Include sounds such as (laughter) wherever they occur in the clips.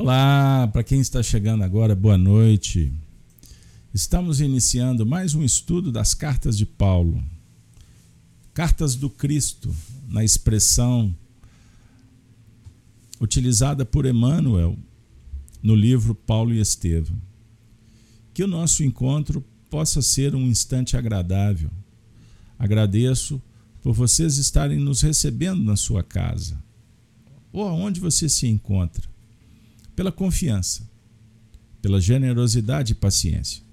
Olá, para quem está chegando agora, boa noite. Estamos iniciando mais um estudo das cartas de Paulo. Cartas do Cristo, na expressão utilizada por Emmanuel no livro Paulo e Estevão. Que o nosso encontro possa ser um instante agradável. Agradeço por vocês estarem nos recebendo na sua casa ou aonde você se encontra pela confiança, pela generosidade e paciência.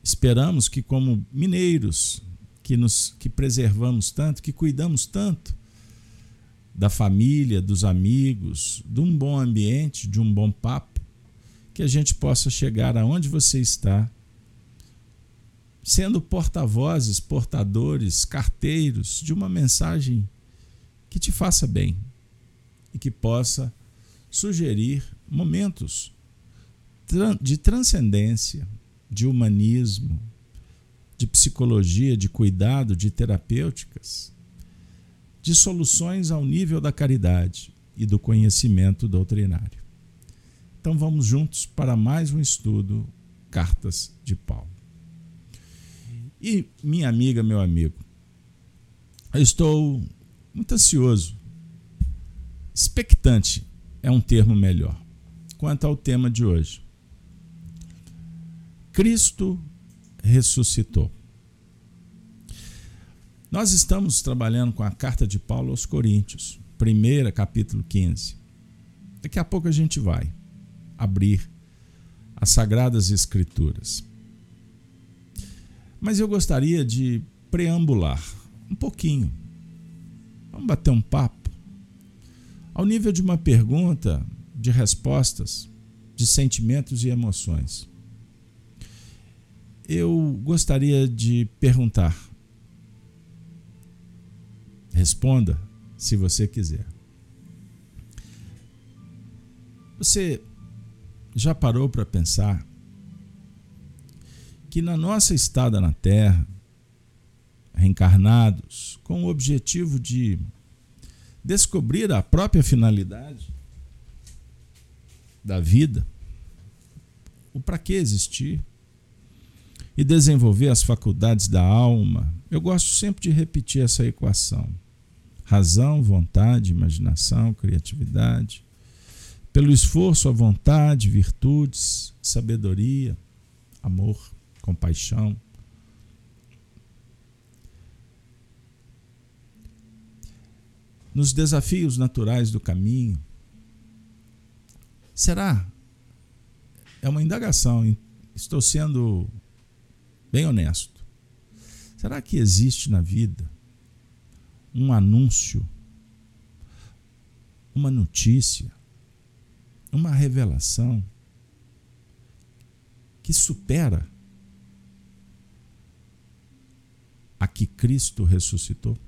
Esperamos que, como mineiros, que, nos, que preservamos tanto, que cuidamos tanto da família, dos amigos, de um bom ambiente, de um bom papo, que a gente possa chegar aonde você está, sendo porta-vozes, portadores, carteiros de uma mensagem que te faça bem e que possa sugerir momentos de transcendência, de humanismo, de psicologia, de cuidado, de terapêuticas, de soluções ao nível da caridade e do conhecimento doutrinário. Então vamos juntos para mais um estudo Cartas de Paulo. E minha amiga, meu amigo, eu estou muito ansioso, expectante é um termo melhor quanto ao tema de hoje. Cristo ressuscitou. Nós estamos trabalhando com a carta de Paulo aos Coríntios, primeira, capítulo 15. Daqui a pouco a gente vai abrir as Sagradas Escrituras. Mas eu gostaria de preambular um pouquinho. Vamos bater um papo. Ao nível de uma pergunta de respostas, de sentimentos e emoções. Eu gostaria de perguntar. Responda se você quiser. Você já parou para pensar que na nossa estada na Terra, reencarnados, com o objetivo de descobrir a própria finalidade, da vida, o para que existir e desenvolver as faculdades da alma. Eu gosto sempre de repetir essa equação: razão, vontade, imaginação, criatividade. Pelo esforço, a vontade, virtudes, sabedoria, amor, compaixão. Nos desafios naturais do caminho, Será? É uma indagação, estou sendo bem honesto. Será que existe na vida um anúncio, uma notícia, uma revelação que supera a que Cristo ressuscitou?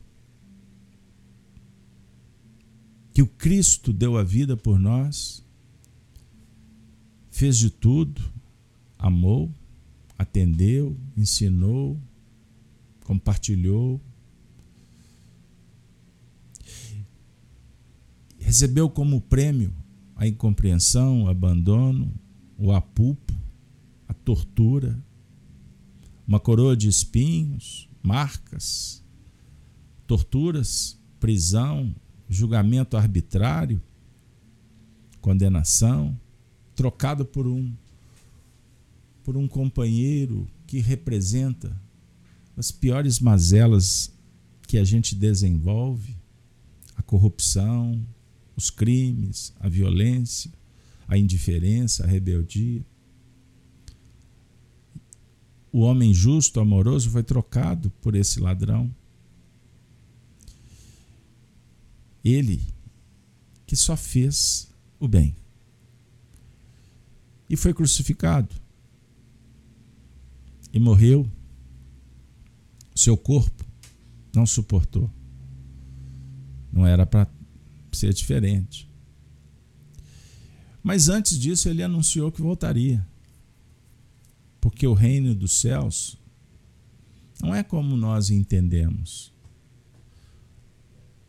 Que o Cristo deu a vida por nós fez de tudo, amou, atendeu, ensinou, compartilhou. Recebeu como prêmio a incompreensão, o abandono, o apupo, a tortura, uma coroa de espinhos, marcas, torturas, prisão, julgamento arbitrário, condenação trocado por um por um companheiro que representa as piores mazelas que a gente desenvolve, a corrupção, os crimes, a violência, a indiferença, a rebeldia. O homem justo, amoroso, foi trocado por esse ladrão. Ele que só fez o bem e foi crucificado. E morreu. Seu corpo não suportou. Não era para ser diferente. Mas antes disso, ele anunciou que voltaria. Porque o reino dos céus não é como nós entendemos.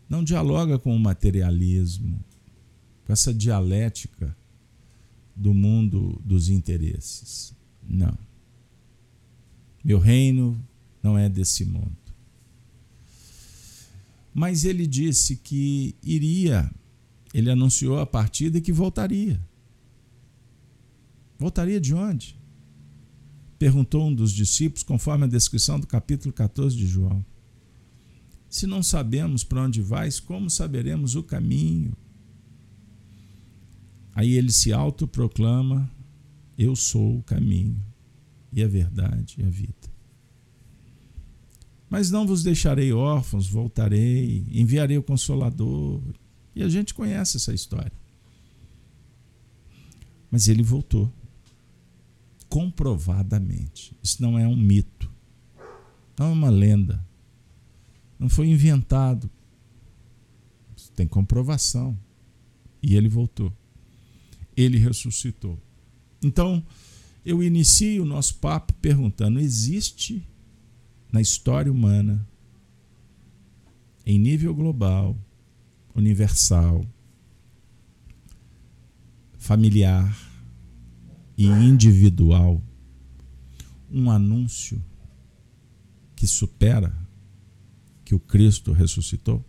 Não dialoga com o materialismo, com essa dialética do mundo dos interesses. Não. Meu reino não é desse mundo. Mas ele disse que iria, ele anunciou a partida e que voltaria. Voltaria de onde? Perguntou um dos discípulos, conforme a descrição do capítulo 14 de João. Se não sabemos para onde vais, como saberemos o caminho? Aí ele se autoproclama: Eu sou o caminho, e a verdade e a vida. Mas não vos deixarei órfãos, voltarei, enviarei o Consolador. E a gente conhece essa história. Mas ele voltou. Comprovadamente. Isso não é um mito. Não é uma lenda. Não foi inventado. Tem comprovação. E ele voltou ele ressuscitou. Então, eu inicio o nosso papo perguntando: existe na história humana, em nível global, universal, familiar e individual, um anúncio que supera que o Cristo ressuscitou?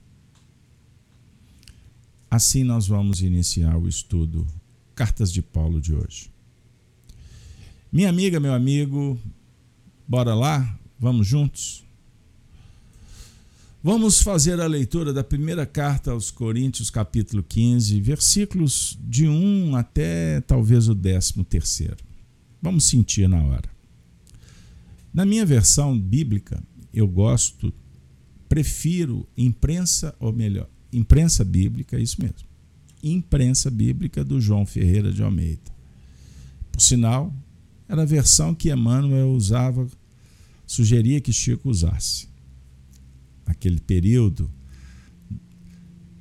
Assim nós vamos iniciar o estudo Cartas de Paulo de hoje. Minha amiga, meu amigo, bora lá? Vamos juntos? Vamos fazer a leitura da primeira carta aos Coríntios, capítulo 15, versículos de 1 até talvez o 13 terceiro. Vamos sentir na hora. Na minha versão bíblica, eu gosto, prefiro imprensa, ou melhor, imprensa bíblica, é isso mesmo Imprensa Bíblica do João Ferreira de Almeida. Por sinal, era a versão que Emmanuel usava, sugeria que Chico usasse. Naquele período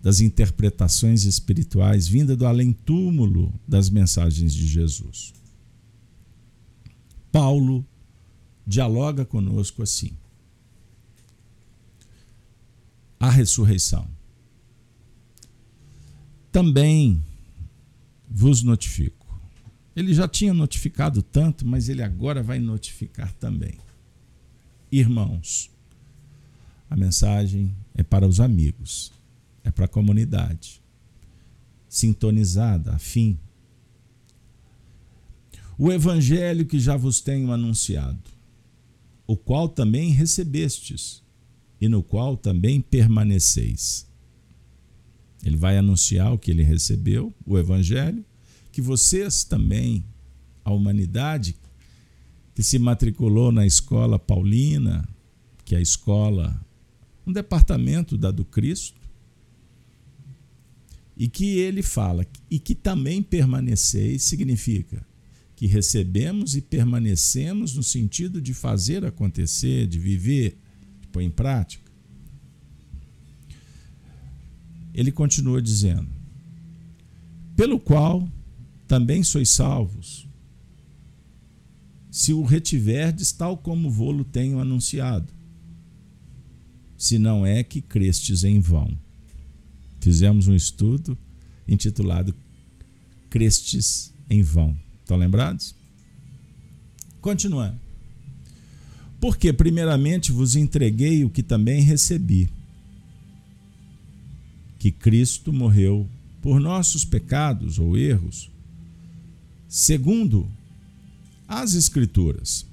das interpretações espirituais vinda do além-túmulo das mensagens de Jesus. Paulo dialoga conosco assim: a ressurreição também vos notifico. Ele já tinha notificado tanto, mas ele agora vai notificar também. Irmãos, a mensagem é para os amigos, é para a comunidade, sintonizada, afim. O evangelho que já vos tenho anunciado, o qual também recebestes, e no qual também permaneceis ele vai anunciar o que ele recebeu, o Evangelho, que vocês também, a humanidade que se matriculou na escola paulina, que é a escola, um departamento da do Cristo, e que ele fala, e que também permaneceis, significa que recebemos e permanecemos no sentido de fazer acontecer, de viver, de pôr em prática. Ele continua dizendo: pelo qual também sois salvos, se o retiverdes tal como vô-lo tenho anunciado, se não é que crestes em vão. Fizemos um estudo intitulado Crestes em vão. Estão lembrados? Continuando. Porque, primeiramente, vos entreguei o que também recebi que Cristo morreu por nossos pecados ou erros, segundo as Escrituras.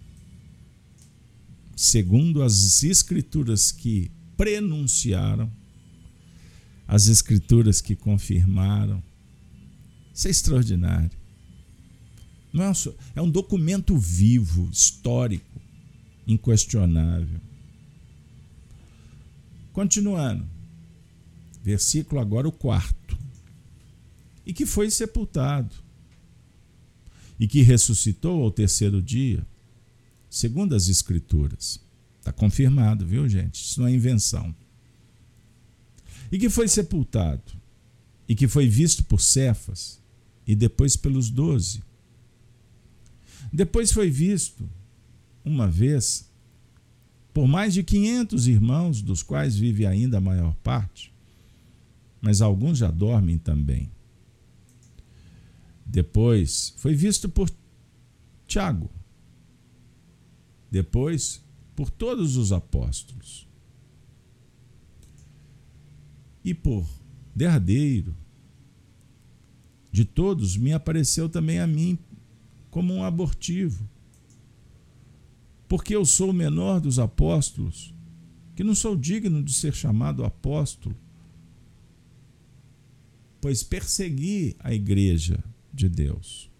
Segundo as Escrituras que prenunciaram, as Escrituras que confirmaram. Isso é extraordinário. Não é, um, é um documento vivo, histórico, inquestionável. Continuando versículo agora o quarto. E que foi sepultado, e que ressuscitou ao terceiro dia, segundo as Escrituras. Está confirmado, viu, gente? Isso não é invenção. E que foi sepultado, e que foi visto por Cefas, e depois pelos doze. Depois foi visto, uma vez, por mais de quinhentos irmãos, dos quais vive ainda a maior parte mas alguns já dormem também. Depois foi visto por Tiago. Depois por todos os apóstolos. E por derradeiro de todos me apareceu também a mim como um abortivo. Porque eu sou o menor dos apóstolos, que não sou digno de ser chamado apóstolo, pois persegui a igreja de Deus.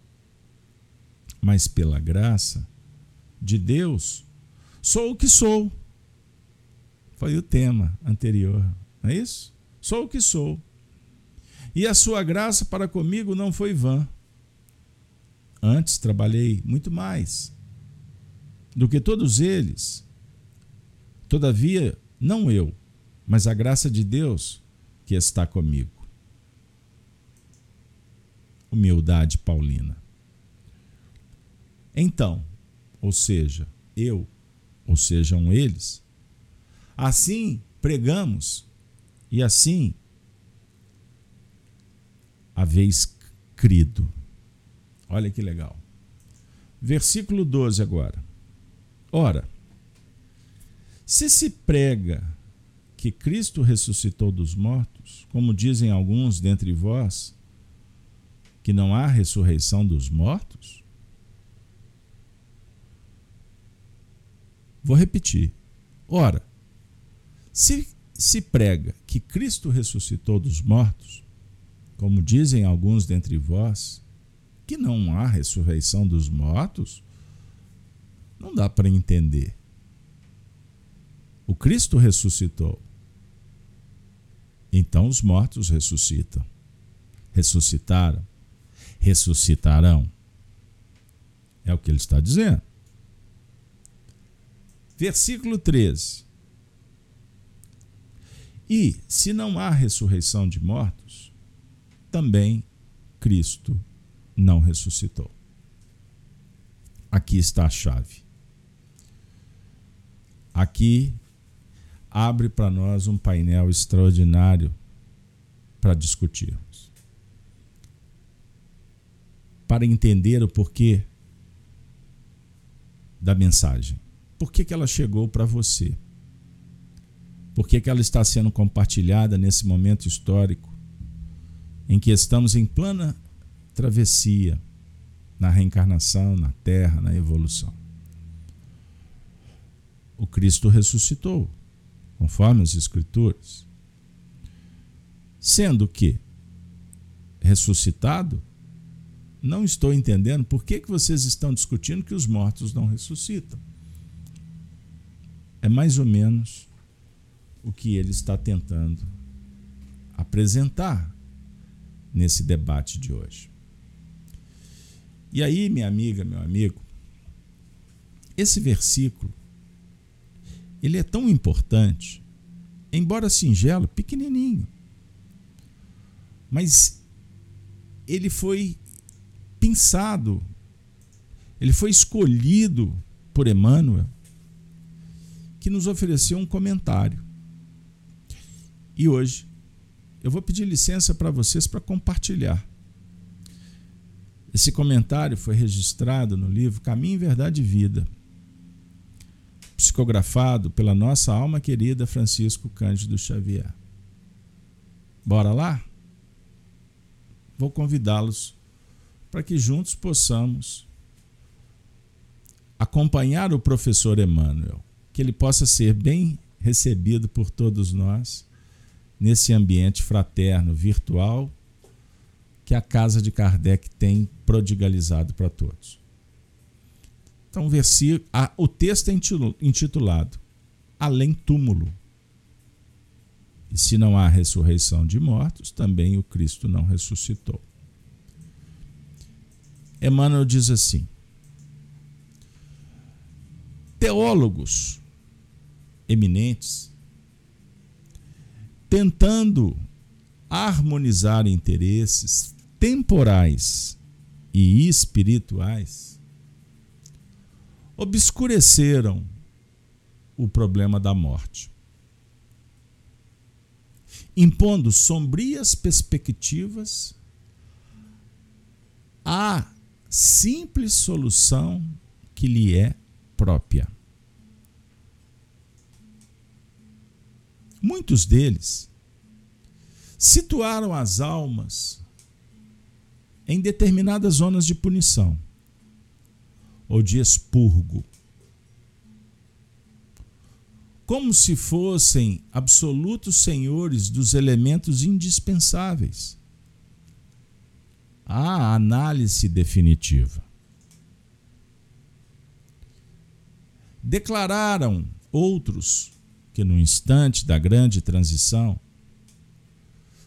Mas pela graça de Deus, sou o que sou. Foi o tema anterior, não é isso? Sou o que sou. E a sua graça para comigo não foi vã. Antes trabalhei muito mais do que todos eles. Todavia, não eu, mas a graça de Deus que está comigo. Humildade paulina. Então, ou seja, eu, ou sejam eles, assim pregamos e assim haveis crido. Olha que legal. Versículo 12 agora. Ora, se se prega que Cristo ressuscitou dos mortos, como dizem alguns dentre vós, que não há ressurreição dos mortos? Vou repetir. Ora, se se prega que Cristo ressuscitou dos mortos, como dizem alguns dentre vós, que não há ressurreição dos mortos, não dá para entender. O Cristo ressuscitou. Então os mortos ressuscitam. Ressuscitaram. Ressuscitarão. É o que ele está dizendo. Versículo 13. E se não há ressurreição de mortos, também Cristo não ressuscitou. Aqui está a chave. Aqui abre para nós um painel extraordinário para discutirmos. Para entender o porquê da mensagem. Por que, que ela chegou para você? Por que, que ela está sendo compartilhada nesse momento histórico em que estamos em plena travessia na reencarnação, na Terra, na evolução? o Cristo ressuscitou, conforme as Escrituras. Sendo que ressuscitado, não estou entendendo por que, que vocês estão discutindo que os mortos não ressuscitam. É mais ou menos o que ele está tentando apresentar nesse debate de hoje. E aí, minha amiga, meu amigo, esse versículo ele é tão importante, embora singelo, pequenininho. Mas ele foi pensado, ele foi escolhido por Emmanuel, que nos ofereceu um comentário. E hoje eu vou pedir licença para vocês para compartilhar. Esse comentário foi registrado no livro Caminho, Verdade e Vida, psicografado pela nossa alma querida Francisco Cândido Xavier. Bora lá? Vou convidá-los para que juntos possamos acompanhar o professor Emmanuel, que ele possa ser bem recebido por todos nós nesse ambiente fraterno, virtual, que a casa de Kardec tem prodigalizado para todos. Então, o, texto é intitulado Além túmulo. E se não há ressurreição de mortos, também o Cristo não ressuscitou. Emmanuel diz assim: Teólogos eminentes, tentando harmonizar interesses temporais e espirituais, obscureceram o problema da morte, impondo sombrias perspectivas à simples solução que lhe é própria. Muitos deles situaram as almas em determinadas zonas de punição ou de expurgo, como se fossem absolutos senhores dos elementos indispensáveis à análise definitiva. Declararam outros que no instante da grande transição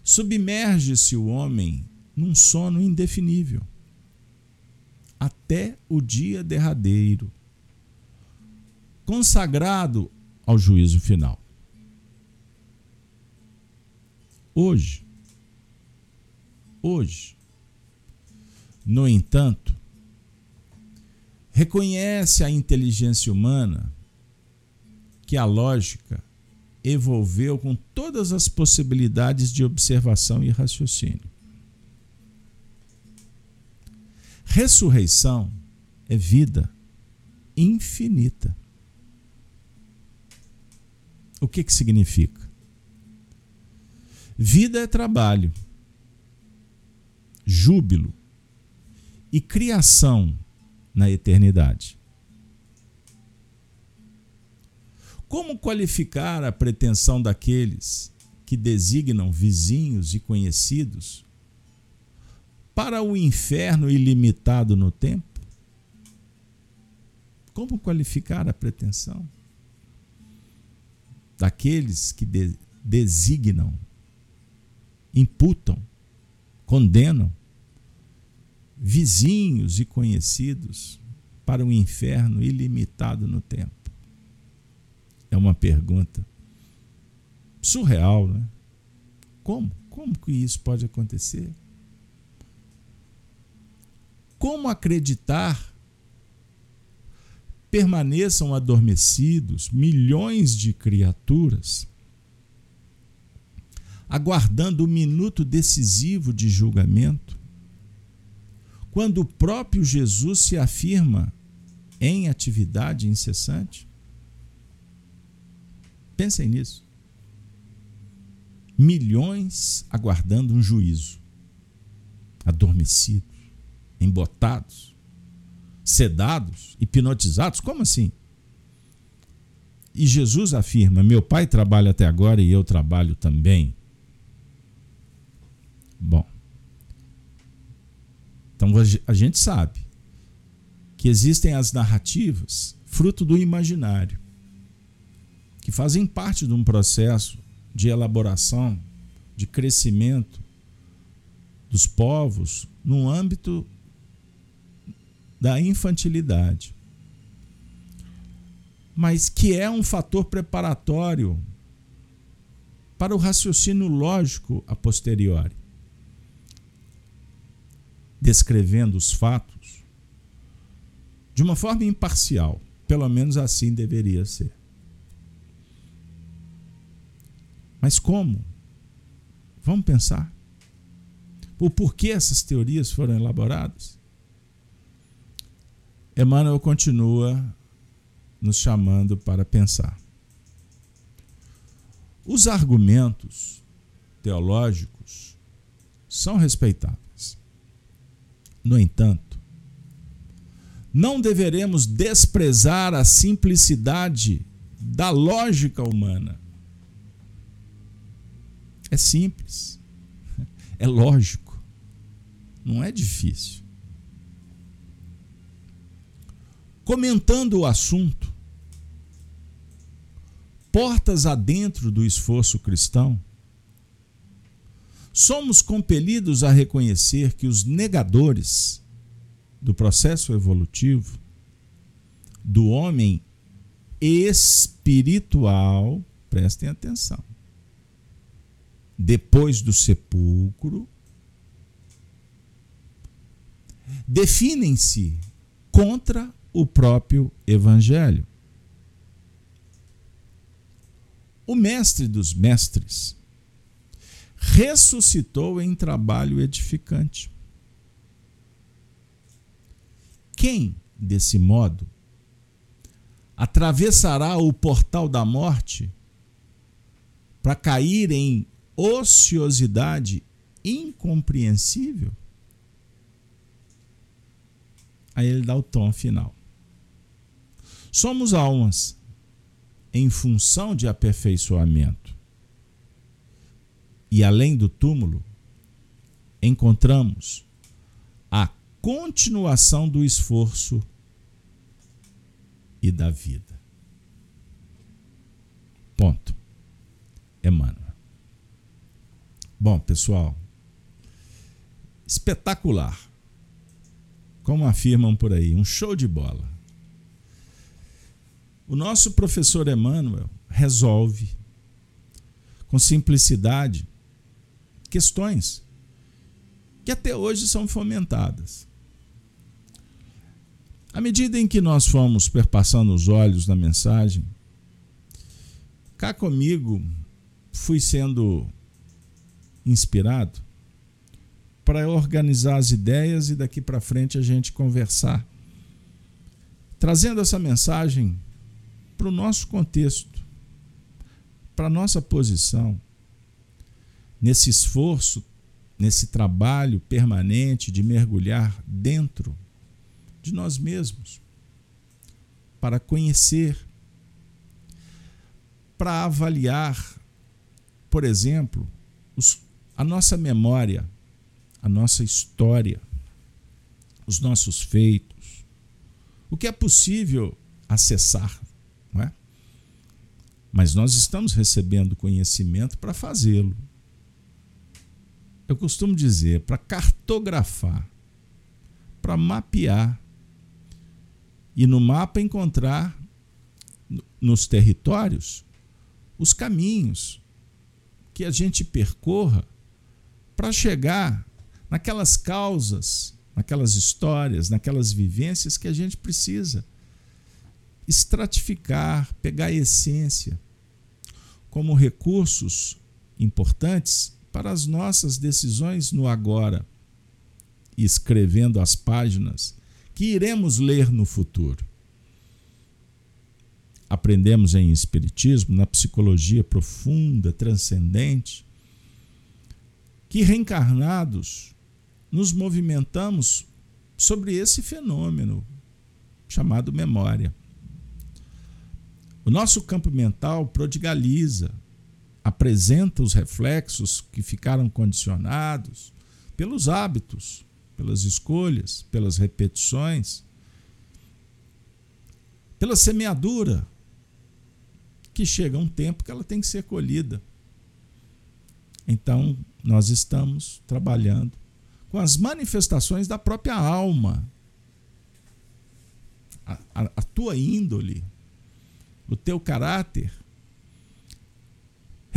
submerge-se o homem num sono indefinível até o dia derradeiro, consagrado ao juízo final. Hoje, hoje, no entanto, reconhece a inteligência humana que a lógica evolveu com todas as possibilidades de observação e raciocínio. Ressurreição é vida infinita. O que, que significa? Vida é trabalho, júbilo e criação na eternidade. Como qualificar a pretensão daqueles que designam vizinhos e conhecidos para o inferno ilimitado no tempo? Como qualificar a pretensão daqueles que de designam, imputam, condenam vizinhos e conhecidos para o inferno ilimitado no tempo? É uma pergunta surreal, né? Como? Como que isso pode acontecer? Como acreditar permaneçam adormecidos milhões de criaturas, aguardando o minuto decisivo de julgamento, quando o próprio Jesus se afirma em atividade incessante? Pensem nisso. Milhões aguardando um juízo, adormecidos, embotados, sedados, hipnotizados. Como assim? E Jesus afirma: Meu pai trabalha até agora e eu trabalho também. Bom, então a gente sabe que existem as narrativas fruto do imaginário que fazem parte de um processo de elaboração, de crescimento dos povos no âmbito da infantilidade. Mas que é um fator preparatório para o raciocínio lógico a posteriori, descrevendo os fatos de uma forma imparcial, pelo menos assim deveria ser. Mas como? Vamos pensar. O porquê essas teorias foram elaboradas? Emmanuel continua nos chamando para pensar. Os argumentos teológicos são respeitáveis. No entanto, não deveremos desprezar a simplicidade da lógica humana é simples. É lógico. Não é difícil. Comentando o assunto, portas adentro do esforço cristão, somos compelidos a reconhecer que os negadores do processo evolutivo do homem espiritual, prestem atenção, depois do sepulcro, definem-se contra o próprio Evangelho. O mestre dos mestres ressuscitou em trabalho edificante. quem, desse modo, atravessará o portal da morte para cair em ociosidade incompreensível? Aí ele dá o tom final. Somos almas em função de aperfeiçoamento. E além do túmulo, encontramos a continuação do esforço e da vida. Ponto. Emmanuel. Bom, pessoal, espetacular. Como afirmam por aí, um show de bola. O nosso professor Emmanuel resolve com simplicidade questões que até hoje são fomentadas. À medida em que nós fomos perpassando os olhos na mensagem, cá comigo fui sendo inspirado para organizar as ideias e daqui para frente a gente conversar, trazendo essa mensagem para o nosso contexto, para a nossa posição, nesse esforço, nesse trabalho permanente de mergulhar dentro de nós mesmos, para conhecer, para avaliar, por exemplo, os, a nossa memória, a nossa história, os nossos feitos, o que é possível acessar, não é? Mas nós estamos recebendo conhecimento para fazê-lo. Eu costumo dizer, para cartografar, para mapear e no mapa encontrar nos territórios os caminhos que a gente percorra para chegar naquelas causas, naquelas histórias, naquelas vivências que a gente precisa estratificar, pegar a essência como recursos importantes para as nossas decisões no agora, escrevendo as páginas que iremos ler no futuro. Aprendemos em Espiritismo, na psicologia profunda, transcendente, que reencarnados nos movimentamos sobre esse fenômeno chamado memória. O nosso campo mental prodigaliza, apresenta os reflexos que ficaram condicionados pelos hábitos, pelas escolhas, pelas repetições, pela semeadura, que chega um tempo que ela tem que ser colhida. Então, nós estamos trabalhando com as manifestações da própria alma, a, a, a tua índole, o teu caráter.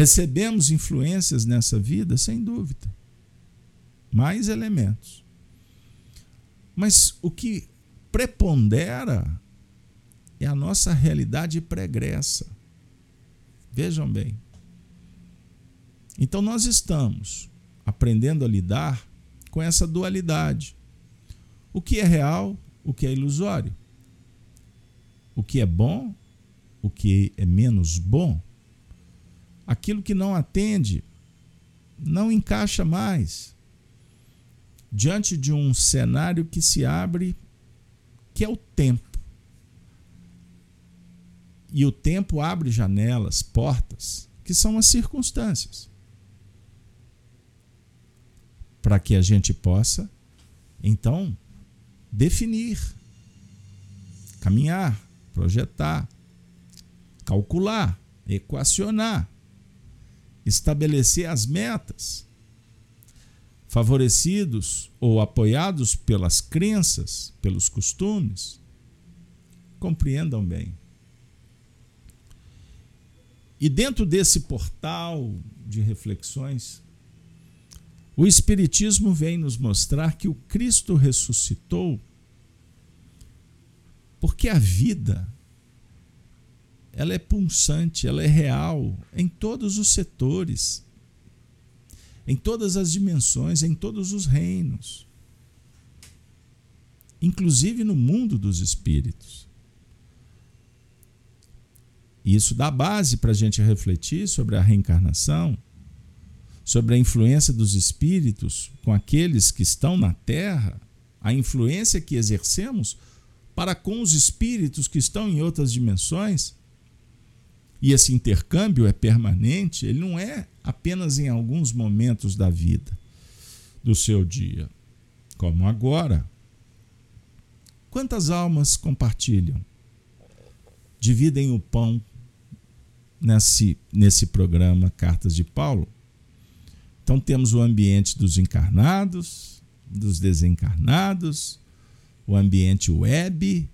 Recebemos influências nessa vida, sem dúvida. Mais elementos. Mas o que prepondera é a nossa realidade pregressa. Vejam bem. Então nós estamos aprendendo a lidar com essa dualidade. O que é real, o que é ilusório. O que é bom, o que é menos bom. Aquilo que não atende, não encaixa mais diante de um cenário que se abre, que é o tempo. E o tempo abre janelas, portas, que são as circunstâncias. Para que a gente possa, então, definir, caminhar, projetar, calcular, equacionar, estabelecer as metas favorecidos ou apoiados pelas crenças, pelos costumes, compreendam bem. E dentro desse portal de reflexões, o Espiritismo vem nos mostrar que o Cristo ressuscitou porque a vida ela é pulsante, ela é real em todos os setores em todas as dimensões, em todos os reinos. inclusive no mundo dos espíritos. E isso dá base para a gente refletir sobre a reencarnação, sobre a influência dos espíritos com aqueles que estão na Terra, a influência que exercemos para com os espíritos que estão em outras dimensões. E esse intercâmbio é permanente, ele não é apenas em alguns momentos da vida, do seu dia, como agora. Quantas almas compartilham? Dividem o pão nesse, nesse programa Cartas de Paulo. Então temos o ambiente dos encarnados, dos desencarnados, o ambiente web,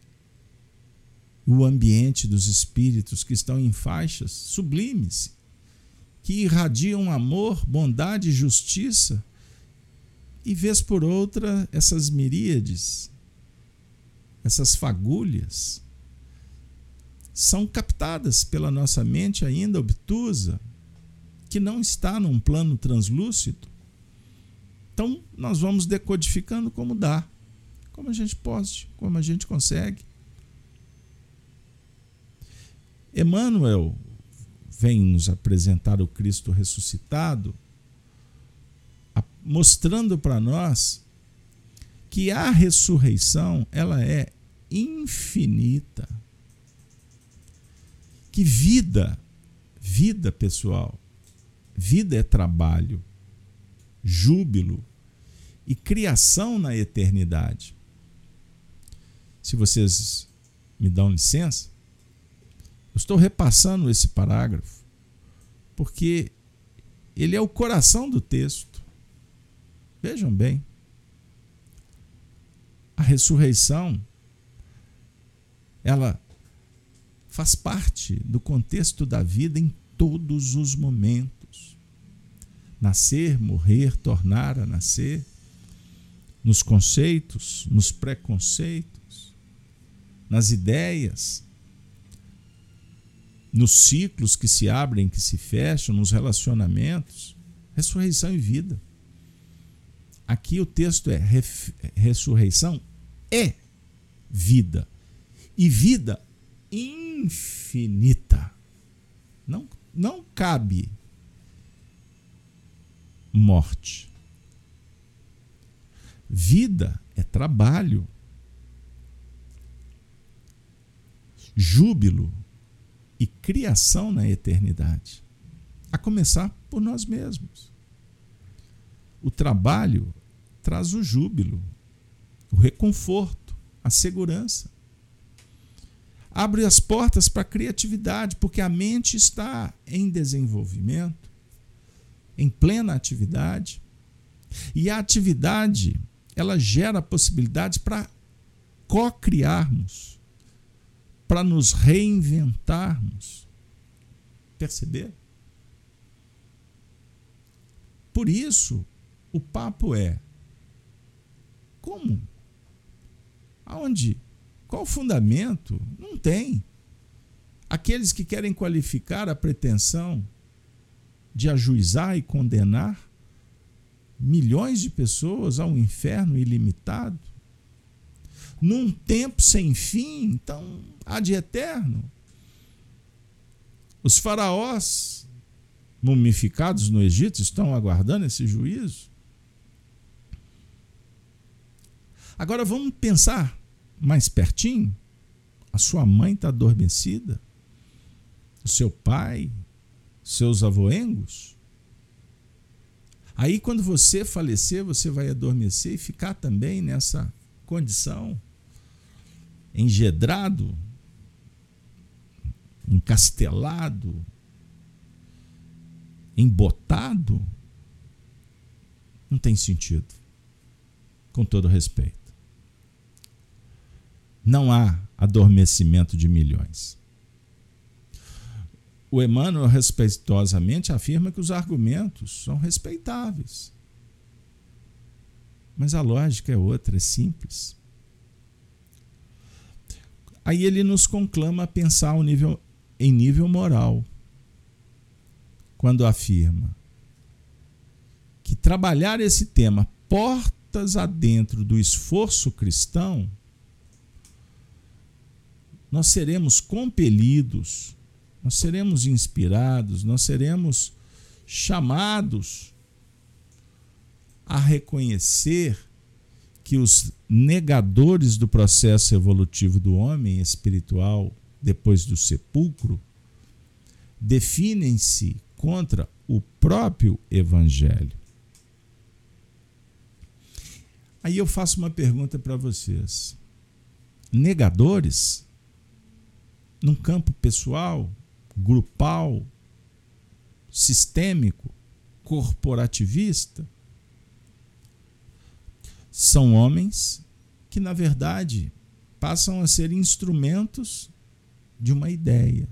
o ambiente dos espíritos que estão em faixas sublimes, que irradiam amor, bondade e justiça, e vez por outra essas miríades, essas fagulhas são captadas pela nossa mente ainda obtusa, que não está num plano translúcido. Então, nós vamos decodificando como dá, como a gente pode, como a gente consegue. Emmanuel vem nos apresentar o Cristo ressuscitado, mostrando para nós que a ressurreição ela é infinita que vida, vida pessoal, vida é trabalho, júbilo e criação na eternidade. Se vocês me dão licença, estou repassando esse parágrafo porque ele é o coração do texto. Vejam bem. A ressurreição ela faz parte do contexto da vida em todos os momentos. Nascer, morrer, tornar a nascer, nos conceitos, nos preconceitos, nas ideias, nos ciclos que se abrem, que se fecham, nos relacionamentos. Ressurreição e vida. Aqui o texto é ressurreição é vida. E vida infinita. Não, não cabe morte. Vida é trabalho, júbilo e criação na eternidade, a começar por nós mesmos. O trabalho traz o júbilo, o reconforto, a segurança abre as portas para a criatividade, porque a mente está em desenvolvimento, em plena atividade. E a atividade, ela gera possibilidades para co-criarmos, para nos reinventarmos. Perceber? Por isso, o papo é: como? Aonde qual fundamento? Não tem. Aqueles que querem qualificar a pretensão de ajuizar e condenar milhões de pessoas ao inferno ilimitado, num tempo sem fim, então há de eterno. Os faraós mumificados no Egito estão aguardando esse juízo. Agora vamos pensar mais pertinho, a sua mãe está adormecida, o seu pai, seus avoengos. Aí, quando você falecer, você vai adormecer e ficar também nessa condição, engedrado, encastelado, embotado. Não tem sentido, com todo respeito não há adormecimento de milhões. O Emmanuel respeitosamente afirma que os argumentos são respeitáveis. Mas a lógica é outra, é simples. Aí ele nos conclama a pensar nível, em nível moral, quando afirma que trabalhar esse tema portas adentro do esforço cristão nós seremos compelidos, nós seremos inspirados, nós seremos chamados a reconhecer que os negadores do processo evolutivo do homem espiritual depois do sepulcro definem-se contra o próprio evangelho. Aí eu faço uma pergunta para vocês. Negadores, num campo pessoal, grupal, sistêmico, corporativista, são homens que, na verdade, passam a ser instrumentos de uma ideia.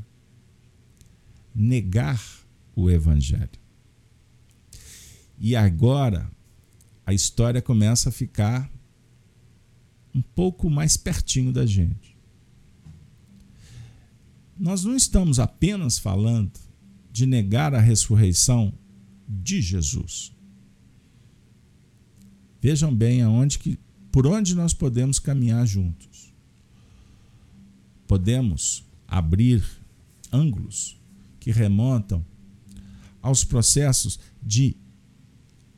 Negar o Evangelho. E agora a história começa a ficar um pouco mais pertinho da gente. Nós não estamos apenas falando de negar a ressurreição de Jesus. Vejam bem aonde que, por onde nós podemos caminhar juntos. Podemos abrir ângulos que remontam aos processos de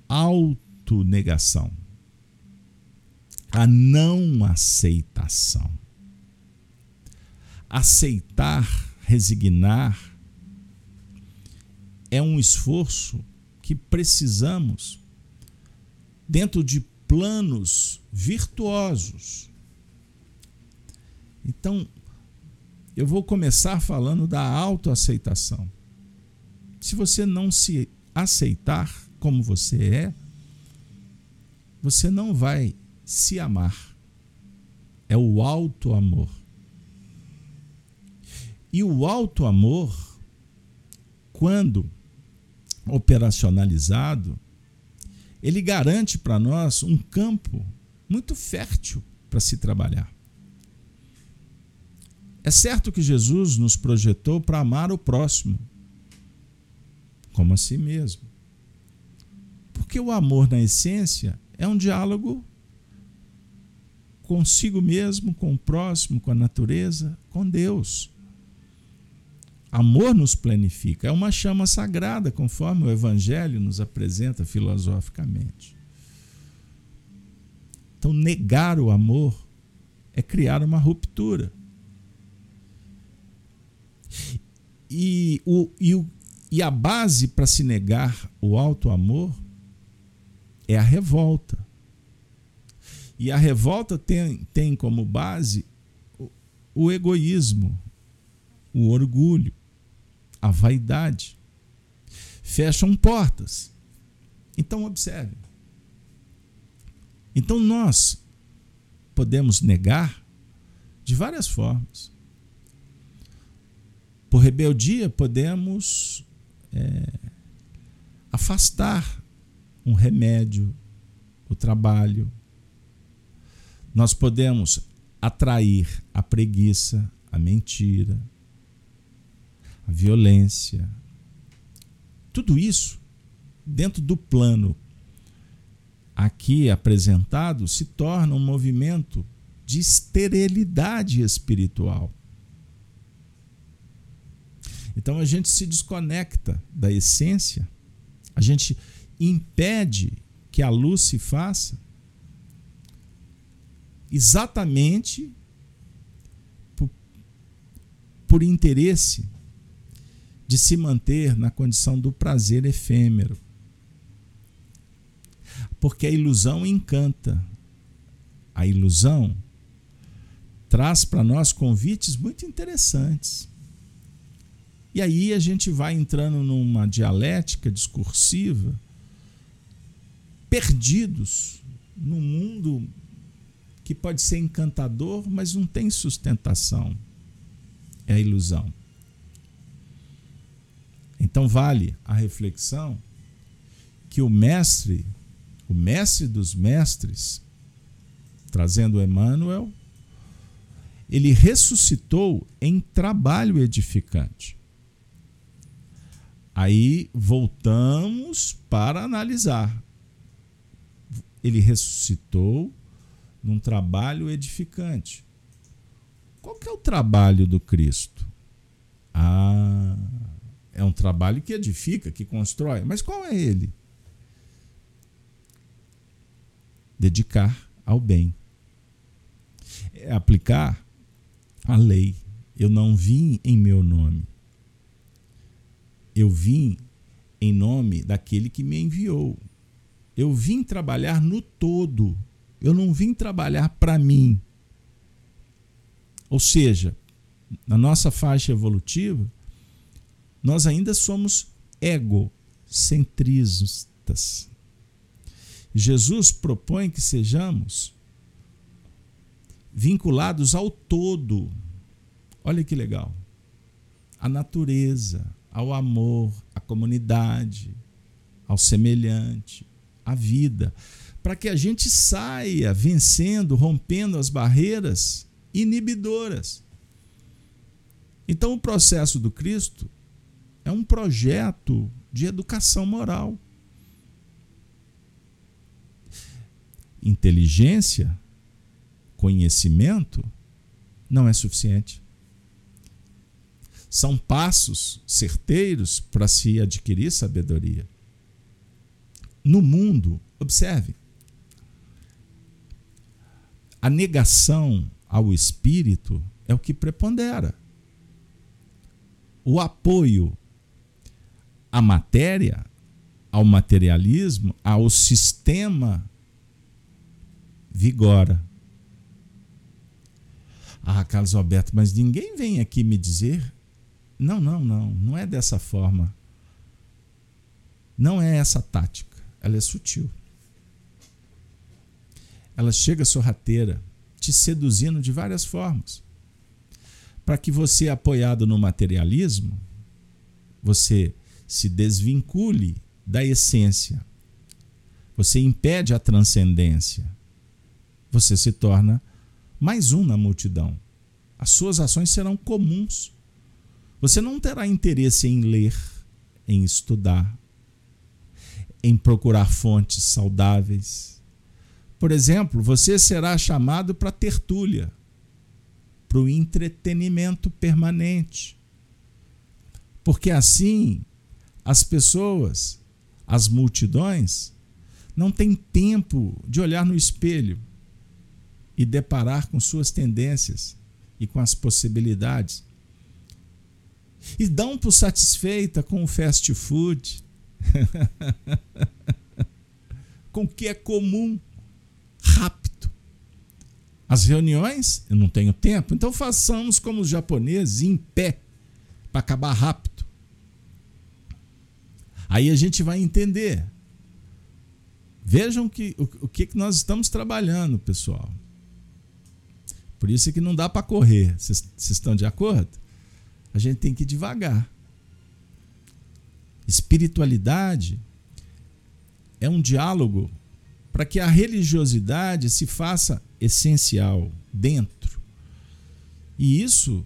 auto autonegação, a não aceitação. Aceitar, resignar, é um esforço que precisamos dentro de planos virtuosos. Então, eu vou começar falando da autoaceitação. Se você não se aceitar como você é, você não vai se amar. É o alto amor. E o alto amor, quando operacionalizado, ele garante para nós um campo muito fértil para se trabalhar. É certo que Jesus nos projetou para amar o próximo como a si mesmo. Porque o amor, na essência, é um diálogo consigo mesmo, com o próximo, com a natureza, com Deus. Amor nos planifica, é uma chama sagrada, conforme o Evangelho nos apresenta filosoficamente. Então, negar o amor é criar uma ruptura. E, o, e, o, e a base para se negar o alto amor é a revolta. E a revolta tem, tem como base o, o egoísmo, o orgulho, a vaidade. Fecham portas. Então, observe. Então, nós podemos negar de várias formas. Por rebeldia, podemos é, afastar um remédio, o trabalho. Nós podemos atrair a preguiça, a mentira, a violência. Tudo isso dentro do plano aqui apresentado se torna um movimento de esterilidade espiritual. Então a gente se desconecta da essência, a gente impede que a luz se faça exatamente por, por interesse de se manter na condição do prazer efêmero. Porque a ilusão encanta. A ilusão traz para nós convites muito interessantes. E aí a gente vai entrando numa dialética discursiva perdidos num mundo que pode ser encantador, mas não tem sustentação. É a ilusão. Então vale a reflexão que o mestre, o mestre dos mestres, trazendo Emmanuel, ele ressuscitou em trabalho edificante. Aí voltamos para analisar ele ressuscitou num trabalho edificante. qual que é o trabalho do Cristo? Ah, é um trabalho que edifica, que constrói. Mas qual é ele? Dedicar ao bem. É aplicar a lei. Eu não vim em meu nome. Eu vim em nome daquele que me enviou. Eu vim trabalhar no todo. Eu não vim trabalhar para mim. Ou seja, na nossa faixa evolutiva, nós ainda somos egocentristas. Jesus propõe que sejamos vinculados ao todo. Olha que legal. A natureza, ao amor, à comunidade, ao semelhante, à vida, para que a gente saia vencendo, rompendo as barreiras inibidoras. Então, o processo do Cristo é um projeto de educação moral. Inteligência, conhecimento não é suficiente. São passos certeiros para se adquirir sabedoria. No mundo, observe, a negação ao espírito é o que prepondera. O apoio à matéria, ao materialismo, ao sistema vigora. Ah, Carlos Alberto, mas ninguém vem aqui me dizer. Não, não, não, não é dessa forma. Não é essa tática. Ela é sutil. Ela chega sorrateira te seduzindo de várias formas. Para que você, apoiado no materialismo, você se desvincule da essência. Você impede a transcendência. Você se torna mais um na multidão. As suas ações serão comuns. Você não terá interesse em ler, em estudar, em procurar fontes saudáveis por exemplo, você será chamado para tertúlia, para o entretenimento permanente. Porque assim as pessoas, as multidões, não têm tempo de olhar no espelho e deparar com suas tendências e com as possibilidades. E dão por satisfeita com o fast food, (laughs) com o que é comum rápido. As reuniões, eu não tenho tempo, então façamos como os japoneses, em pé, para acabar rápido. Aí a gente vai entender. Vejam que, o, o que, que nós estamos trabalhando, pessoal. Por isso é que não dá para correr. Vocês estão de acordo? A gente tem que ir devagar. Espiritualidade é um diálogo para que a religiosidade se faça essencial dentro. E isso,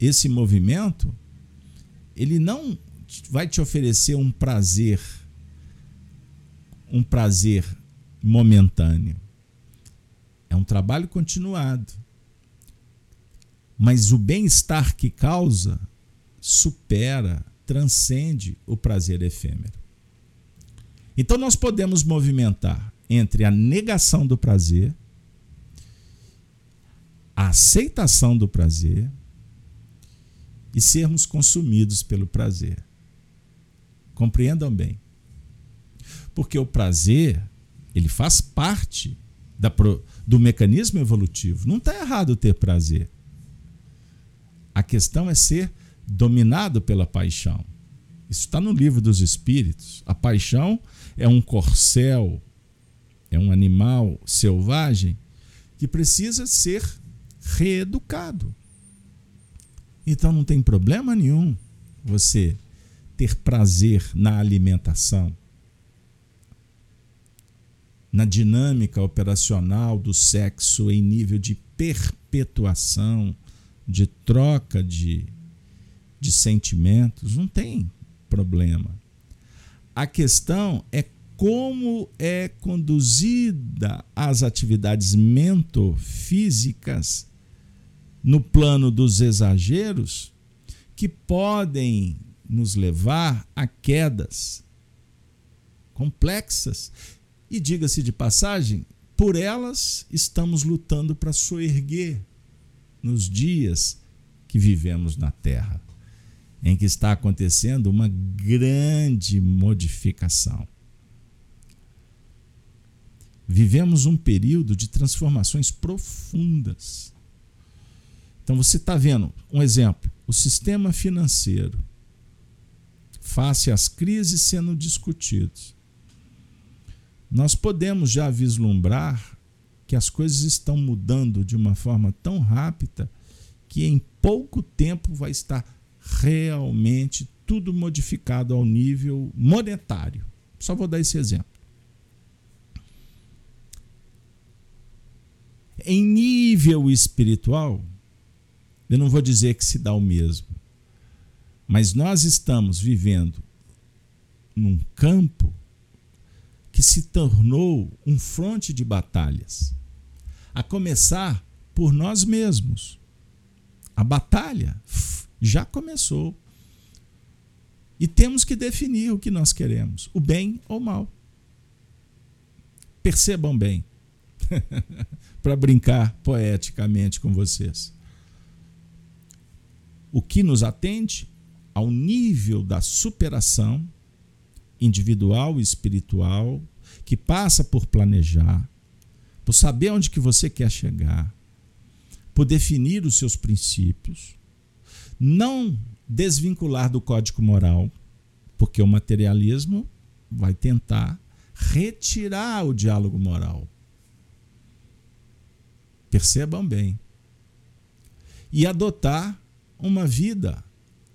esse movimento, ele não vai te oferecer um prazer, um prazer momentâneo. É um trabalho continuado. Mas o bem-estar que causa supera, transcende o prazer efêmero. Então nós podemos movimentar entre a negação do prazer, a aceitação do prazer e sermos consumidos pelo prazer. Compreendam bem. Porque o prazer, ele faz parte da, do mecanismo evolutivo. Não está errado ter prazer. A questão é ser dominado pela paixão. Isso está no livro dos Espíritos. A paixão é um corcel, é um animal selvagem que precisa ser reeducado. Então não tem problema nenhum você ter prazer na alimentação, na dinâmica operacional do sexo em nível de perpetuação, de troca de, de sentimentos. Não tem problema. A questão é como é conduzida as atividades mentofísicas no plano dos exageros que podem nos levar a quedas complexas. E diga-se de passagem, por elas estamos lutando para soerguer nos dias que vivemos na Terra, em que está acontecendo uma grande modificação. Vivemos um período de transformações profundas. Então você está vendo um exemplo: o sistema financeiro, face às crises sendo discutidos. Nós podemos já vislumbrar que as coisas estão mudando de uma forma tão rápida que em pouco tempo vai estar realmente tudo modificado ao nível monetário. Só vou dar esse exemplo. Em nível espiritual, eu não vou dizer que se dá o mesmo, mas nós estamos vivendo num campo que se tornou um fronte de batalhas, a começar por nós mesmos. A batalha já começou. E temos que definir o que nós queremos, o bem ou o mal. Percebam bem, (laughs) para brincar poeticamente com vocês. O que nos atende ao nível da superação individual e espiritual, que passa por planejar, por saber onde que você quer chegar, por definir os seus princípios, não desvincular do código moral, porque o materialismo vai tentar retirar o diálogo moral. Percebam bem. E adotar uma vida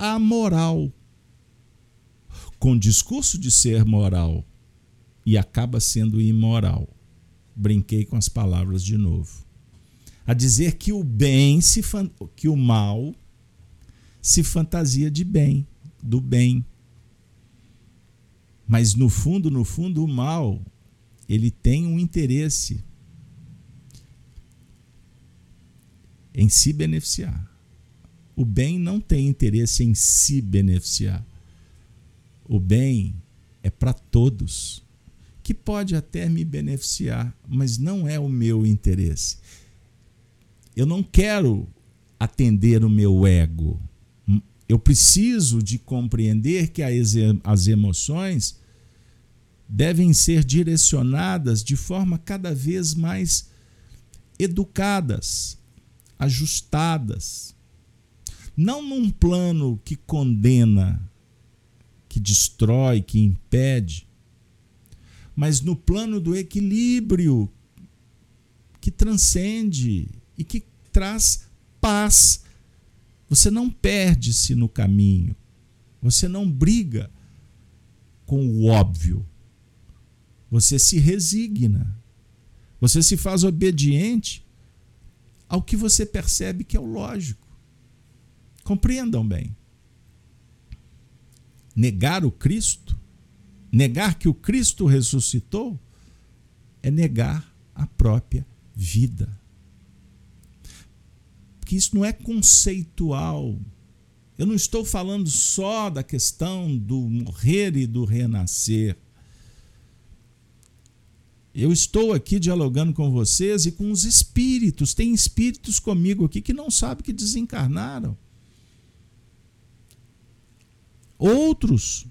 amoral, com discurso de ser moral e acaba sendo imoral. Brinquei com as palavras de novo. A dizer que o bem se que o mal se fantasia de bem, do bem. Mas no fundo, no fundo, o mal, ele tem um interesse em se beneficiar. O bem não tem interesse em se beneficiar. O bem é para todos, que pode até me beneficiar, mas não é o meu interesse. Eu não quero atender o meu ego eu preciso de compreender que as emoções devem ser direcionadas de forma cada vez mais educadas, ajustadas. Não num plano que condena, que destrói, que impede, mas no plano do equilíbrio que transcende e que traz paz você não perde-se no caminho. Você não briga com o óbvio. Você se resigna. Você se faz obediente ao que você percebe que é o lógico. Compreendam bem. Negar o Cristo, negar que o Cristo ressuscitou, é negar a própria vida que isso não é conceitual. Eu não estou falando só da questão do morrer e do renascer. Eu estou aqui dialogando com vocês e com os espíritos. Tem espíritos comigo aqui que não sabem que desencarnaram. Outros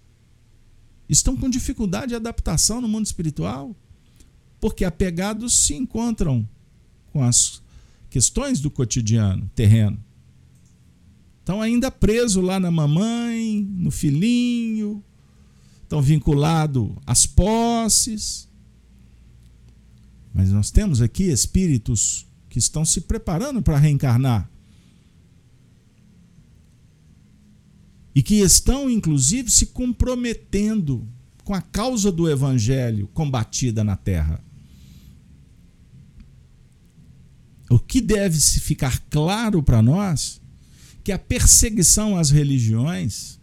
estão com dificuldade de adaptação no mundo espiritual, porque apegados se encontram com as questões do cotidiano terreno. Estão ainda presos lá na mamãe, no filhinho, estão vinculados às posses. Mas nós temos aqui espíritos que estão se preparando para reencarnar. E que estão, inclusive, se comprometendo com a causa do evangelho combatida na terra. o que deve se ficar claro para nós que a perseguição às religiões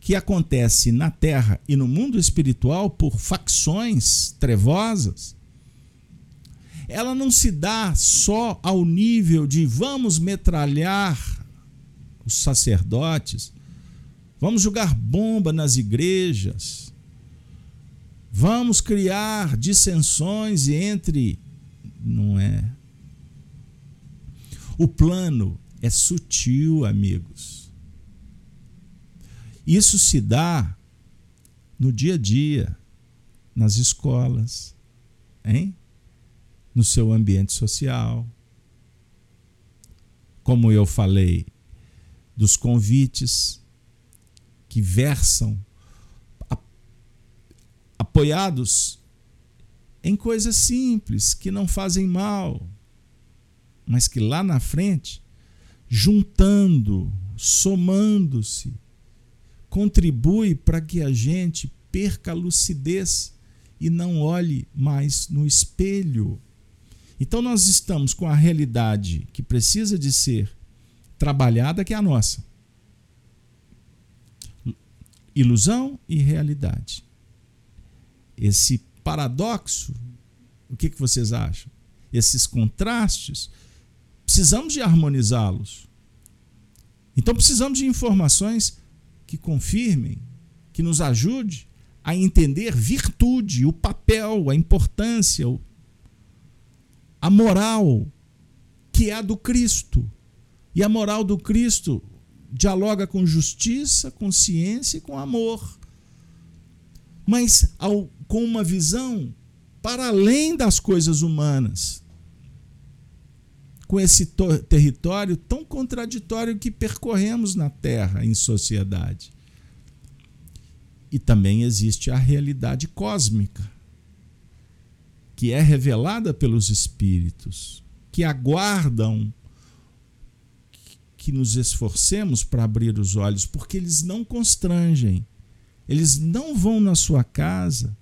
que acontece na terra e no mundo espiritual por facções trevosas ela não se dá só ao nível de vamos metralhar os sacerdotes, vamos jogar bomba nas igrejas, vamos criar dissensões entre. Não é. O plano é sutil, amigos. Isso se dá no dia a dia, nas escolas, hein? no seu ambiente social. Como eu falei, dos convites que versam apoiados em coisas simples que não fazem mal, mas que lá na frente, juntando, somando-se, contribui para que a gente perca a lucidez e não olhe mais no espelho. Então nós estamos com a realidade que precisa de ser trabalhada, que é a nossa. Ilusão e realidade. Esse paradoxo, o que, que vocês acham? Esses contrastes, precisamos de harmonizá-los. Então precisamos de informações que confirmem, que nos ajude a entender virtude, o papel, a importância, a moral que é a do Cristo. E a moral do Cristo dialoga com justiça, com ciência e com amor. Mas ao, com uma visão para além das coisas humanas. Com esse território tão contraditório que percorremos na Terra, em sociedade. E também existe a realidade cósmica que é revelada pelos espíritos, que aguardam que nos esforcemos para abrir os olhos, porque eles não constrangem. Eles não vão na sua casa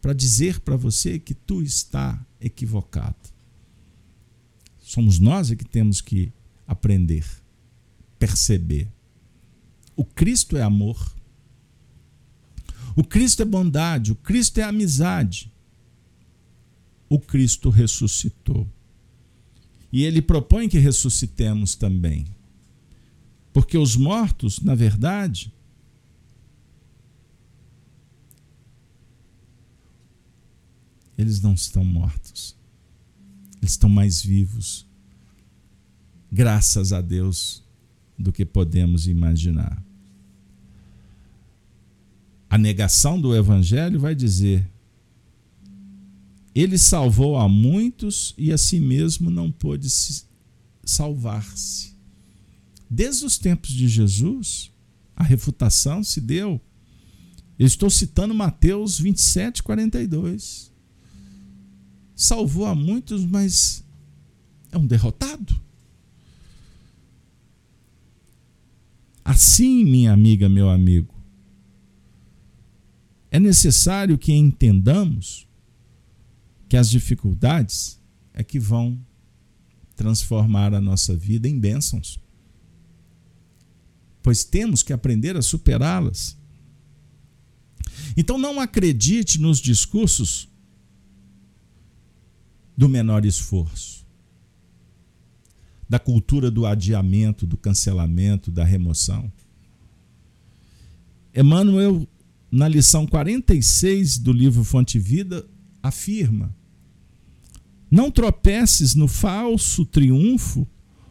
para dizer para você que tu está equivocado. Somos nós é que temos que aprender, perceber. O Cristo é amor. O Cristo é bondade, o Cristo é amizade o Cristo ressuscitou. E ele propõe que ressuscitemos também. Porque os mortos, na verdade, eles não estão mortos. Eles estão mais vivos. Graças a Deus do que podemos imaginar. A negação do evangelho vai dizer: ele salvou a muitos e a si mesmo não pôde salvar-se. Desde os tempos de Jesus, a refutação se deu. Eu estou citando Mateus 27, 42. Salvou a muitos, mas é um derrotado. Assim, minha amiga, meu amigo, é necessário que entendamos que as dificuldades é que vão transformar a nossa vida em bênçãos. Pois temos que aprender a superá-las. Então não acredite nos discursos do menor esforço, da cultura do adiamento, do cancelamento, da remoção. Emmanuel, na lição 46 do livro Fonte Vida, afirma: Não tropeces no falso triunfo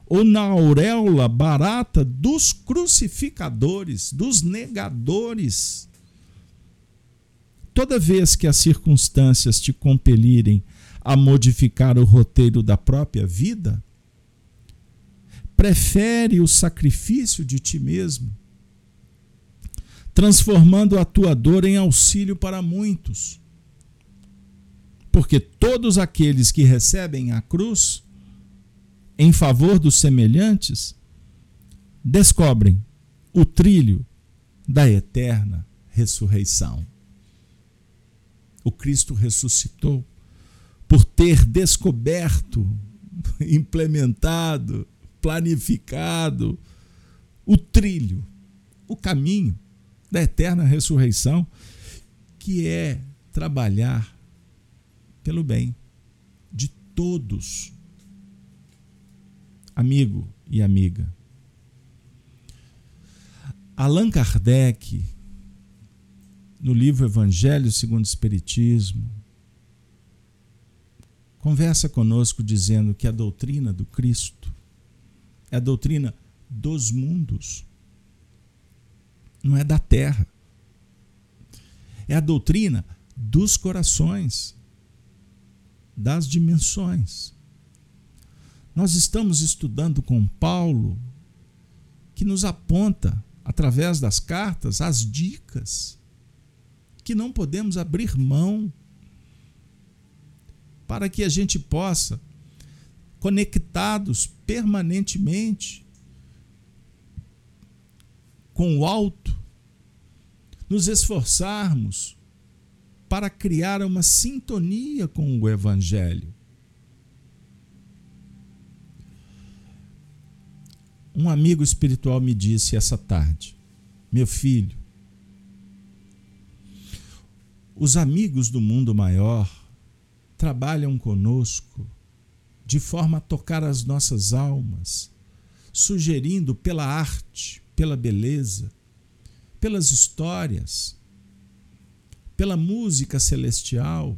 ou na auréola barata dos crucificadores, dos negadores. Toda vez que as circunstâncias te compelirem a modificar o roteiro da própria vida, prefere o sacrifício de ti mesmo, transformando a tua dor em auxílio para muitos porque todos aqueles que recebem a cruz em favor dos semelhantes descobrem o trilho da eterna ressurreição. O Cristo ressuscitou por ter descoberto, (laughs) implementado, planificado o trilho, o caminho da eterna ressurreição, que é trabalhar pelo bem de todos. Amigo e amiga. Allan Kardec, no livro Evangelho segundo o Espiritismo, conversa conosco dizendo que a doutrina do Cristo é a doutrina dos mundos, não é da terra. É a doutrina dos corações, das dimensões. Nós estamos estudando com Paulo, que nos aponta, através das cartas, as dicas que não podemos abrir mão para que a gente possa, conectados permanentemente com o alto, nos esforçarmos para criar uma sintonia com o Evangelho. Um amigo espiritual me disse essa tarde: Meu filho, os amigos do mundo maior trabalham conosco de forma a tocar as nossas almas, sugerindo pela arte, pela beleza, pelas histórias, pela música celestial,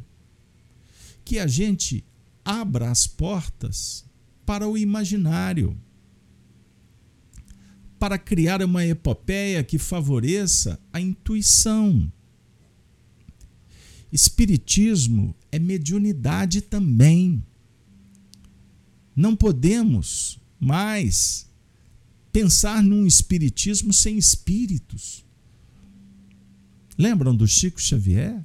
que a gente abra as portas para o imaginário, para criar uma epopeia que favoreça a intuição. Espiritismo é mediunidade também. Não podemos mais pensar num espiritismo sem espíritos. Lembram do Chico Xavier?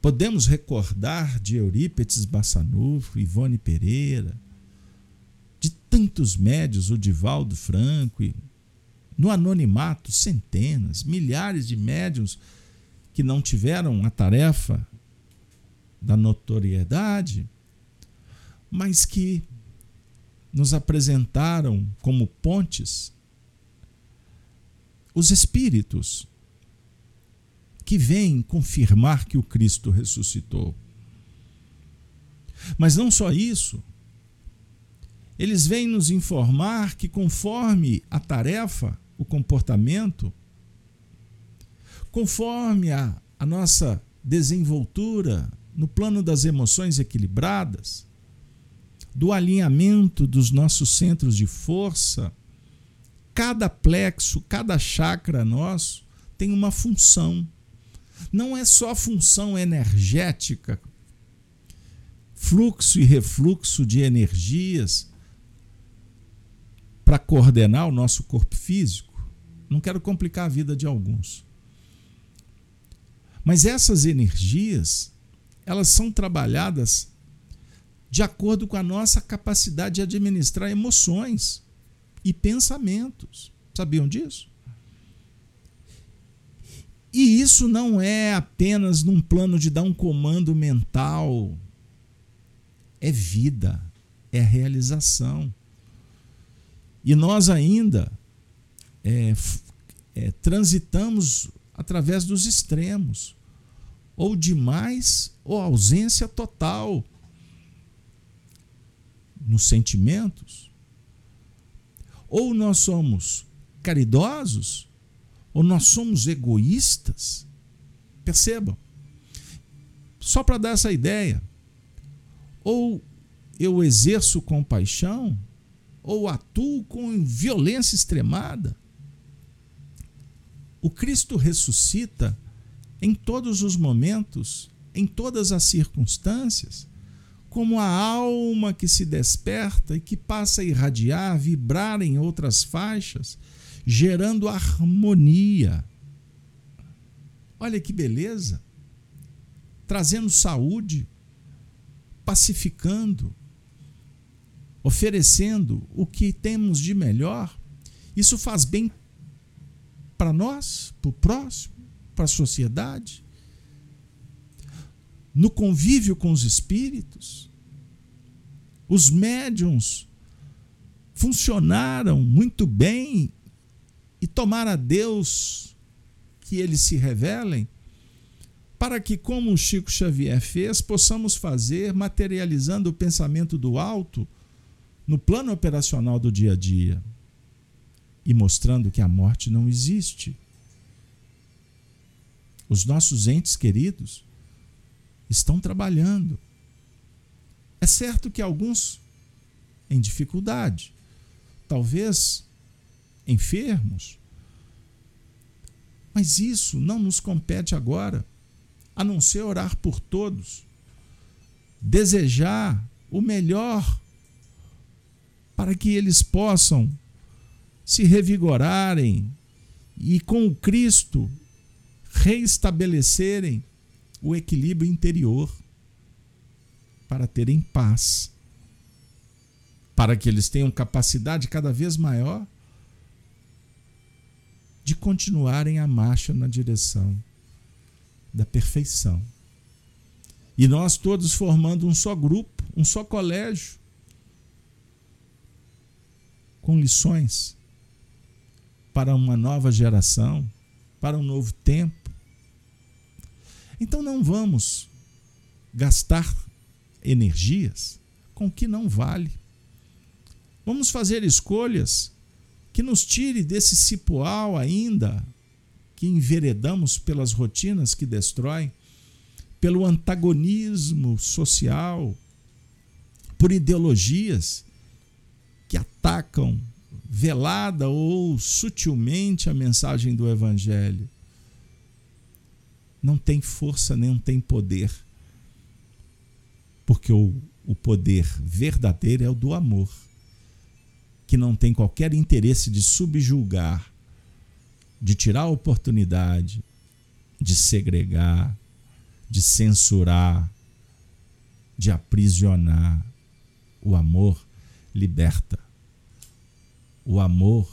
Podemos recordar de Eurípetes Bassanufo, Ivone Pereira, tantos médios, o Divaldo Franco, e, no anonimato, centenas, milhares de médiums que não tiveram a tarefa da notoriedade, mas que nos apresentaram como pontes os espíritos que vêm confirmar que o Cristo ressuscitou. Mas não só isso, eles vêm nos informar que, conforme a tarefa, o comportamento, conforme a, a nossa desenvoltura no plano das emoções equilibradas, do alinhamento dos nossos centros de força, cada plexo, cada chakra nosso tem uma função. Não é só função energética, fluxo e refluxo de energias para coordenar o nosso corpo físico. Não quero complicar a vida de alguns. Mas essas energias, elas são trabalhadas de acordo com a nossa capacidade de administrar emoções e pensamentos. Sabiam disso? E isso não é apenas num plano de dar um comando mental. É vida, é realização. E nós ainda é, é, transitamos através dos extremos, ou demais ou ausência total nos sentimentos. Ou nós somos caridosos ou nós somos egoístas? Percebam. Só para dar essa ideia. Ou eu exerço compaixão, ou atuo com violência extremada. O Cristo ressuscita em todos os momentos, em todas as circunstâncias, como a alma que se desperta e que passa a irradiar, vibrar em outras faixas gerando harmonia. Olha que beleza! Trazendo saúde, pacificando, oferecendo o que temos de melhor. Isso faz bem para nós, para o próximo, para a sociedade. No convívio com os espíritos, os médiums funcionaram muito bem e tomar a Deus que eles se revelem para que, como o Chico Xavier fez, possamos fazer materializando o pensamento do alto no plano operacional do dia a dia e mostrando que a morte não existe. Os nossos entes queridos estão trabalhando. É certo que alguns em dificuldade, talvez enfermos, mas isso não nos compete agora, a não ser orar por todos, desejar o melhor para que eles possam se revigorarem e com o Cristo reestabelecerem o equilíbrio interior para terem paz, para que eles tenham capacidade cada vez maior de continuarem a marcha na direção da perfeição. E nós todos formando um só grupo, um só colégio, com lições para uma nova geração, para um novo tempo. Então não vamos gastar energias com o que não vale. Vamos fazer escolhas que nos tire desse cipoal ainda que enveredamos pelas rotinas que destroem, pelo antagonismo social, por ideologias que atacam velada ou sutilmente a mensagem do Evangelho. Não tem força nem tem poder, porque o, o poder verdadeiro é o do amor, que não tem qualquer interesse de subjulgar, de tirar a oportunidade, de segregar, de censurar, de aprisionar. O amor liberta o amor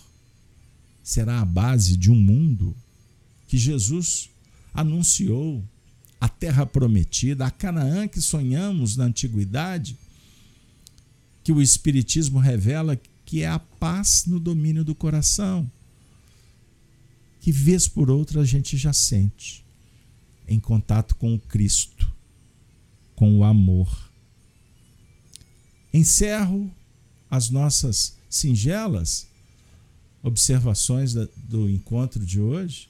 será a base de um mundo que Jesus anunciou, a terra prometida, a Canaã que sonhamos na antiguidade, que o Espiritismo revela que é a paz no domínio do coração, que vez por outra a gente já sente em contato com o Cristo, com o amor. Encerro as nossas singelas observações do encontro de hoje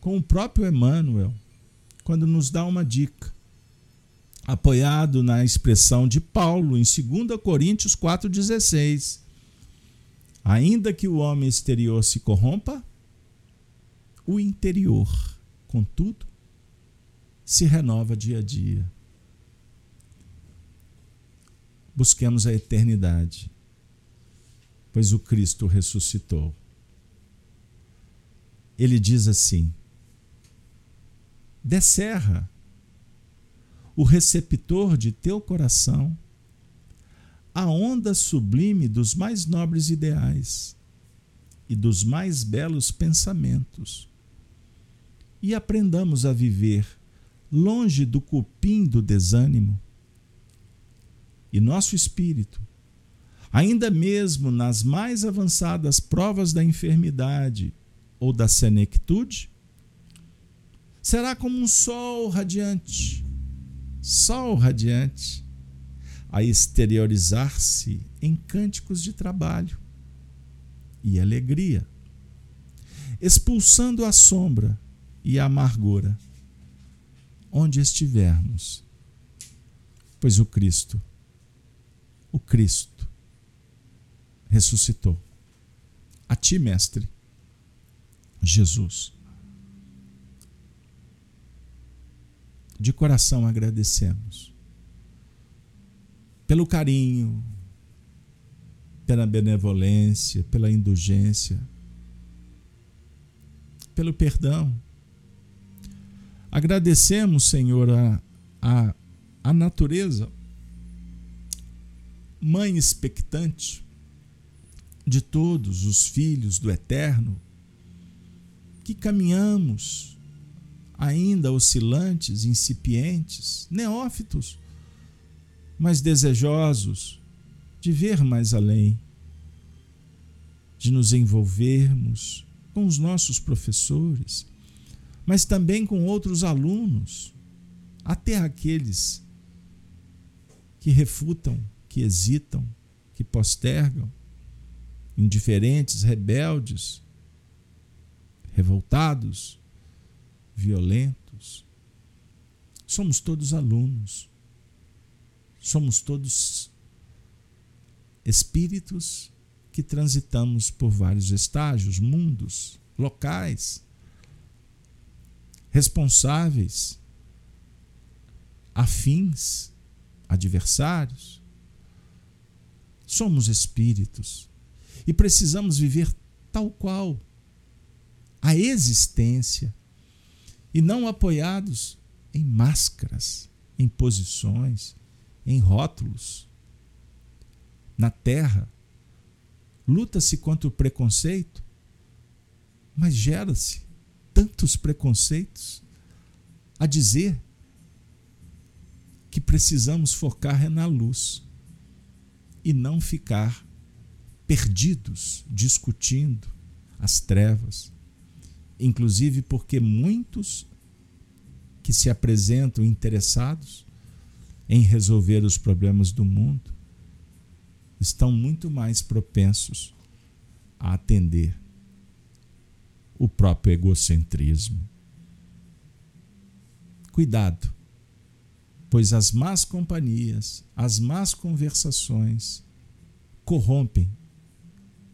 com o próprio Emmanuel, quando nos dá uma dica, apoiado na expressão de Paulo em 2 Coríntios 4,16. Ainda que o homem exterior se corrompa, o interior, contudo, se renova dia a dia. Busquemos a eternidade pois o Cristo ressuscitou. Ele diz assim: descerra o receptor de teu coração a onda sublime dos mais nobres ideais e dos mais belos pensamentos, e aprendamos a viver longe do cupim do desânimo, e nosso espírito. Ainda mesmo nas mais avançadas provas da enfermidade ou da senectude, será como um sol radiante, sol radiante, a exteriorizar-se em cânticos de trabalho e alegria, expulsando a sombra e a amargura onde estivermos, pois o Cristo, o Cristo, ressuscitou. A ti, Mestre, Jesus. De coração agradecemos pelo carinho, pela benevolência, pela indulgência, pelo perdão. Agradecemos, Senhor, a, a, a natureza, mãe expectante, de todos os filhos do Eterno, que caminhamos ainda oscilantes, incipientes, neófitos, mas desejosos de ver mais além, de nos envolvermos com os nossos professores, mas também com outros alunos, até aqueles que refutam, que hesitam, que postergam, indiferentes, rebeldes, revoltados, violentos. Somos todos alunos. Somos todos espíritos que transitamos por vários estágios, mundos, locais, responsáveis, afins, adversários. Somos espíritos e precisamos viver tal qual a existência e não apoiados em máscaras, em posições, em rótulos. Na terra, luta-se contra o preconceito, mas gera-se tantos preconceitos a dizer que precisamos focar na luz e não ficar perdidos discutindo as trevas. Inclusive porque muitos que se apresentam interessados em resolver os problemas do mundo estão muito mais propensos a atender o próprio egocentrismo. Cuidado, pois as más companhias, as más conversações corrompem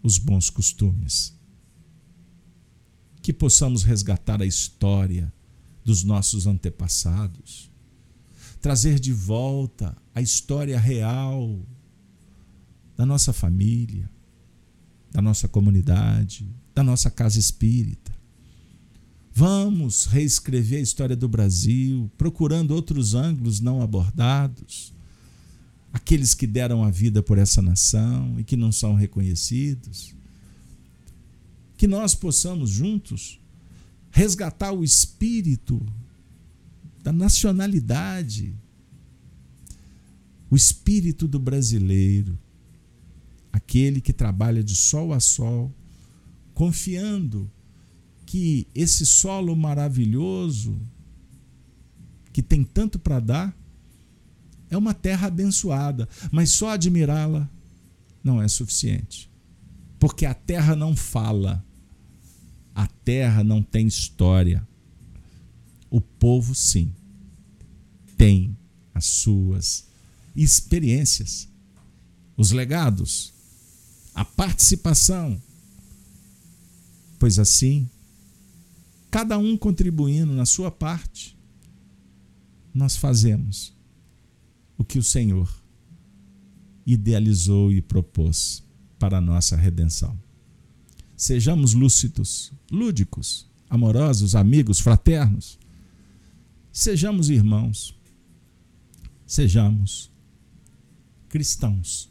os bons costumes. Que possamos resgatar a história dos nossos antepassados, trazer de volta a história real da nossa família, da nossa comunidade, da nossa casa espírita. Vamos reescrever a história do Brasil, procurando outros ângulos não abordados, aqueles que deram a vida por essa nação e que não são reconhecidos. Que nós possamos juntos resgatar o espírito da nacionalidade, o espírito do brasileiro, aquele que trabalha de sol a sol, confiando que esse solo maravilhoso, que tem tanto para dar, é uma terra abençoada, mas só admirá-la não é suficiente. Porque a terra não fala, a terra não tem história. O povo, sim, tem as suas experiências, os legados, a participação. Pois assim, cada um contribuindo na sua parte, nós fazemos o que o Senhor idealizou e propôs para a nossa redenção. Sejamos lúcidos, lúdicos, amorosos, amigos, fraternos. Sejamos irmãos. Sejamos cristãos.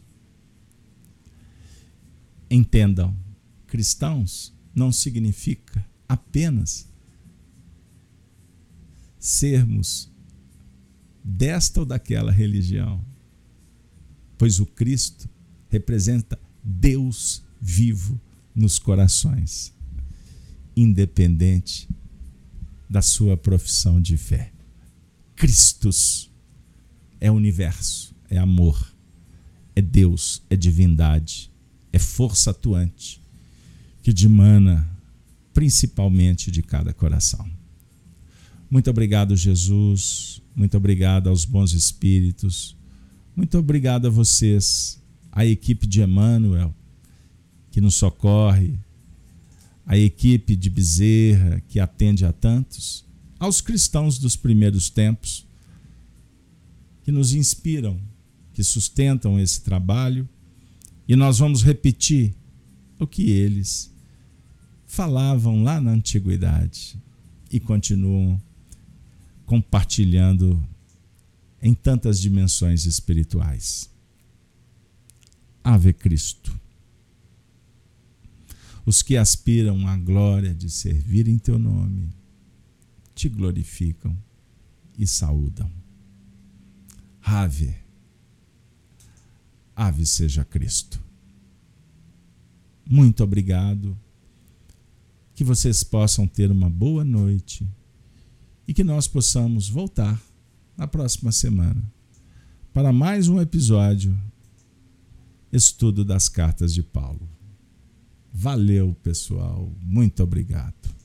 Entendam, cristãos não significa apenas sermos desta ou daquela religião, pois o Cristo representa Deus vivo nos corações, independente da sua profissão de fé. Cristos é universo, é amor, é Deus, é divindade, é força atuante que dimana principalmente de cada coração. Muito obrigado, Jesus. Muito obrigado aos bons espíritos. Muito obrigado a vocês, a equipe de Emmanuel, que nos socorre, a equipe de Bezerra, que atende a tantos, aos cristãos dos primeiros tempos, que nos inspiram, que sustentam esse trabalho, e nós vamos repetir o que eles falavam lá na antiguidade e continuam compartilhando em tantas dimensões espirituais. Ave Cristo. Os que aspiram à glória de servir em teu nome te glorificam e saúdam. Ave. Ave seja Cristo. Muito obrigado. Que vocês possam ter uma boa noite e que nós possamos voltar na próxima semana para mais um episódio Estudo das Cartas de Paulo. Valeu, pessoal. Muito obrigado.